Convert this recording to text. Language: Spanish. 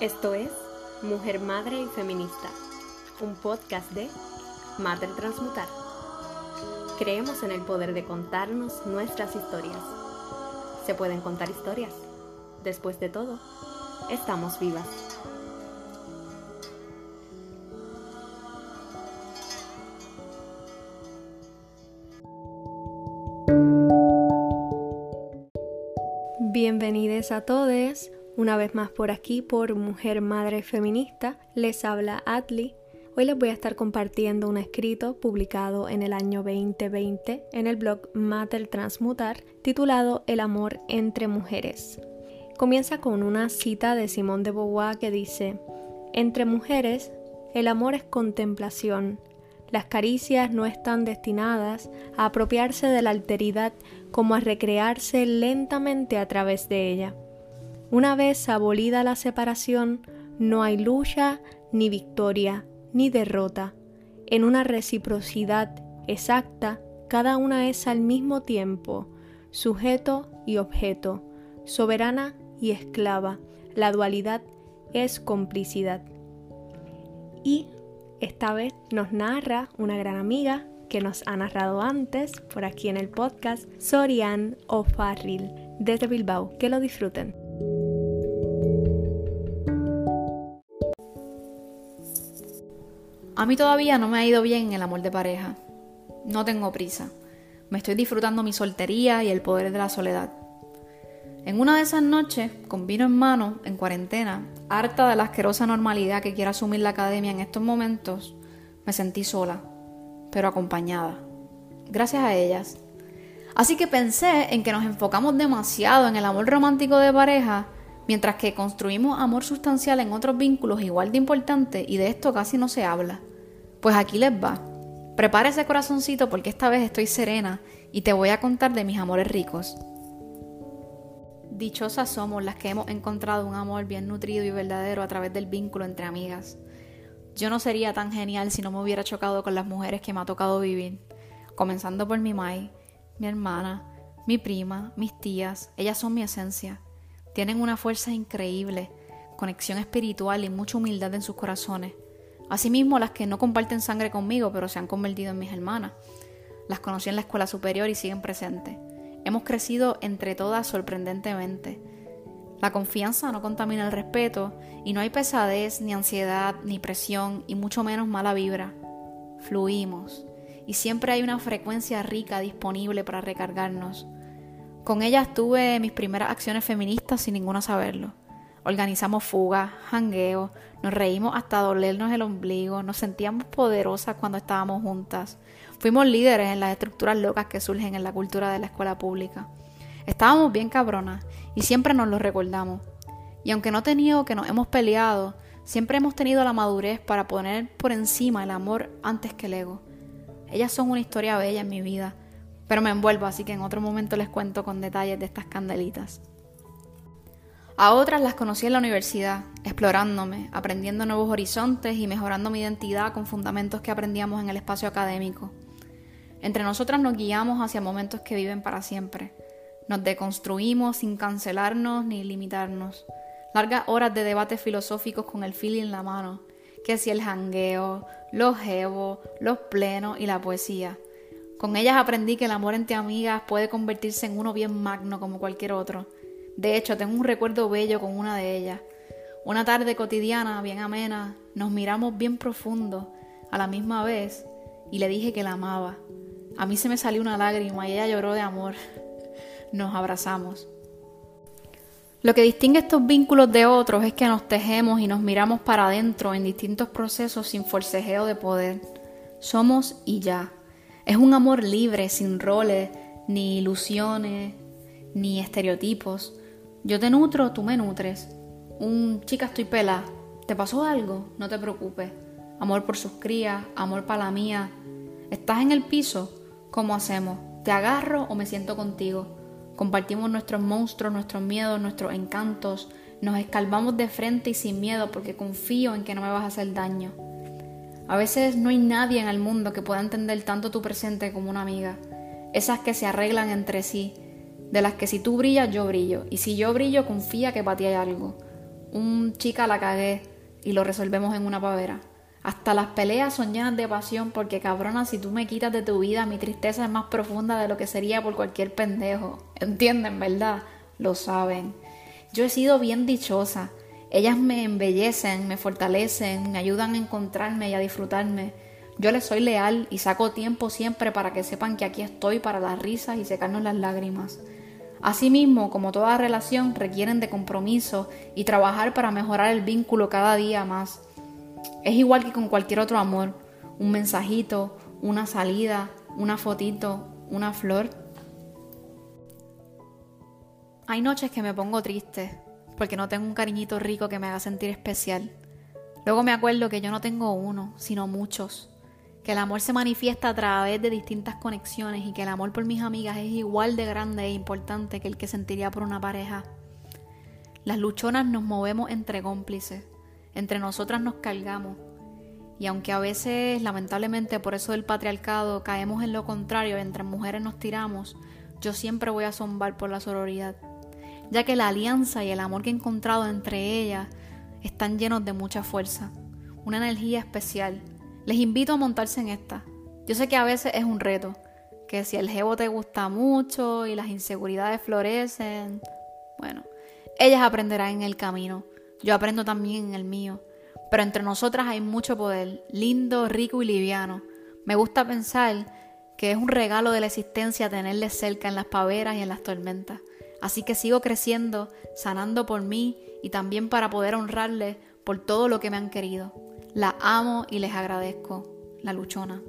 Esto es Mujer, Madre y Feminista, un podcast de Mater Transmutar. Creemos en el poder de contarnos nuestras historias. Se pueden contar historias. Después de todo, estamos vivas. Bienvenidos a todos una vez más por aquí por Mujer Madre Feminista. Les habla Atli. Hoy les voy a estar compartiendo un escrito publicado en el año 2020 en el blog Mater Transmutar titulado El amor entre mujeres. Comienza con una cita de Simón de Beauvoir que dice, Entre mujeres, el amor es contemplación, las caricias no están destinadas a apropiarse de la alteridad como a recrearse lentamente a través de ella. Una vez abolida la separación, no hay lucha, ni victoria, ni derrota. En una reciprocidad exacta, cada una es al mismo tiempo sujeto y objeto, soberana y esclava. La dualidad es complicidad. Y esta vez nos narra una gran amiga que nos ha narrado antes por aquí en el podcast, Sorian O'Farrill, desde Bilbao. Que lo disfruten. A mí todavía no me ha ido bien el amor de pareja. No tengo prisa. Me estoy disfrutando mi soltería y el poder de la soledad. En una de esas noches, con vino en mano, en cuarentena, harta de la asquerosa normalidad que quiere asumir la academia en estos momentos, me sentí sola, pero acompañada. Gracias a ellas. Así que pensé en que nos enfocamos demasiado en el amor romántico de pareja, mientras que construimos amor sustancial en otros vínculos igual de importante y de esto casi no se habla. Pues aquí les va. Prepara ese corazoncito porque esta vez estoy serena y te voy a contar de mis amores ricos. Dichosas somos las que hemos encontrado un amor bien nutrido y verdadero a través del vínculo entre amigas. Yo no sería tan genial si no me hubiera chocado con las mujeres que me ha tocado vivir, comenzando por mi Mai, mi hermana, mi prima, mis tías, ellas son mi esencia. Tienen una fuerza increíble, conexión espiritual y mucha humildad en sus corazones. Asimismo, las que no comparten sangre conmigo, pero se han convertido en mis hermanas. Las conocí en la escuela superior y siguen presentes. Hemos crecido entre todas sorprendentemente. La confianza no contamina el respeto y no hay pesadez, ni ansiedad, ni presión y mucho menos mala vibra. Fluimos y siempre hay una frecuencia rica disponible para recargarnos. Con ellas tuve mis primeras acciones feministas sin ninguna saberlo. Organizamos fugas, jangueos, nos reímos hasta dolernos el ombligo, nos sentíamos poderosas cuando estábamos juntas. Fuimos líderes en las estructuras locas que surgen en la cultura de la escuela pública. Estábamos bien cabronas y siempre nos lo recordamos. Y aunque no he tenido que nos hemos peleado, siempre hemos tenido la madurez para poner por encima el amor antes que el ego. Ellas son una historia bella en mi vida, pero me envuelvo, así que en otro momento les cuento con detalles de estas candelitas. A otras las conocí en la universidad, explorándome, aprendiendo nuevos horizontes y mejorando mi identidad con fundamentos que aprendíamos en el espacio académico. Entre nosotras nos guiamos hacia momentos que viven para siempre. Nos deconstruimos sin cancelarnos ni limitarnos. Largas horas de debates filosóficos con el feeling en la mano. Que si el jangueo, los jevos, los plenos y la poesía. Con ellas aprendí que el amor entre amigas puede convertirse en uno bien magno como cualquier otro. De hecho, tengo un recuerdo bello con una de ellas. Una tarde cotidiana, bien amena, nos miramos bien profundo, a la misma vez, y le dije que la amaba. A mí se me salió una lágrima y ella lloró de amor. Nos abrazamos. Lo que distingue estos vínculos de otros es que nos tejemos y nos miramos para adentro en distintos procesos sin forcejeo de poder. Somos y ya. Es un amor libre, sin roles, ni ilusiones, ni estereotipos. Yo te nutro, tú me nutres. Un chica estoy pela. ¿Te pasó algo? No te preocupes. Amor por sus crías, amor para la mía. ¿Estás en el piso? ¿Cómo hacemos? ¿Te agarro o me siento contigo? Compartimos nuestros monstruos, nuestros miedos, nuestros encantos. Nos escalvamos de frente y sin miedo porque confío en que no me vas a hacer daño. A veces no hay nadie en el mundo que pueda entender tanto tu presente como una amiga. Esas que se arreglan entre sí, de las que si tú brillas yo brillo, y si yo brillo confía que para ti hay algo. un chica la cagué y lo resolvemos en una pavera. Hasta las peleas son llenas de pasión porque cabrona, si tú me quitas de tu vida, mi tristeza es más profunda de lo que sería por cualquier pendejo. ¿Entienden, verdad? Lo saben. Yo he sido bien dichosa. Ellas me embellecen, me fortalecen, me ayudan a encontrarme y a disfrutarme. Yo les soy leal y saco tiempo siempre para que sepan que aquí estoy para las risas y secarnos las lágrimas. Asimismo, como toda relación, requieren de compromiso y trabajar para mejorar el vínculo cada día más. Es igual que con cualquier otro amor, un mensajito, una salida, una fotito, una flor. Hay noches que me pongo triste porque no tengo un cariñito rico que me haga sentir especial. Luego me acuerdo que yo no tengo uno, sino muchos. Que el amor se manifiesta a través de distintas conexiones y que el amor por mis amigas es igual de grande e importante que el que sentiría por una pareja. Las luchonas nos movemos entre cómplices entre nosotras nos cargamos. Y aunque a veces, lamentablemente, por eso del patriarcado, caemos en lo contrario, entre mujeres nos tiramos, yo siempre voy a zombar por la sororidad, ya que la alianza y el amor que he encontrado entre ellas están llenos de mucha fuerza, una energía especial. Les invito a montarse en esta. Yo sé que a veces es un reto, que si el jevo te gusta mucho y las inseguridades florecen, bueno, ellas aprenderán en el camino yo aprendo también en el mío. Pero entre nosotras hay mucho poder, lindo, rico y liviano. Me gusta pensar que es un regalo de la existencia tenerles cerca en las paveras y en las tormentas. Así que sigo creciendo, sanando por mí y también para poder honrarles por todo lo que me han querido. La amo y les agradezco. La luchona.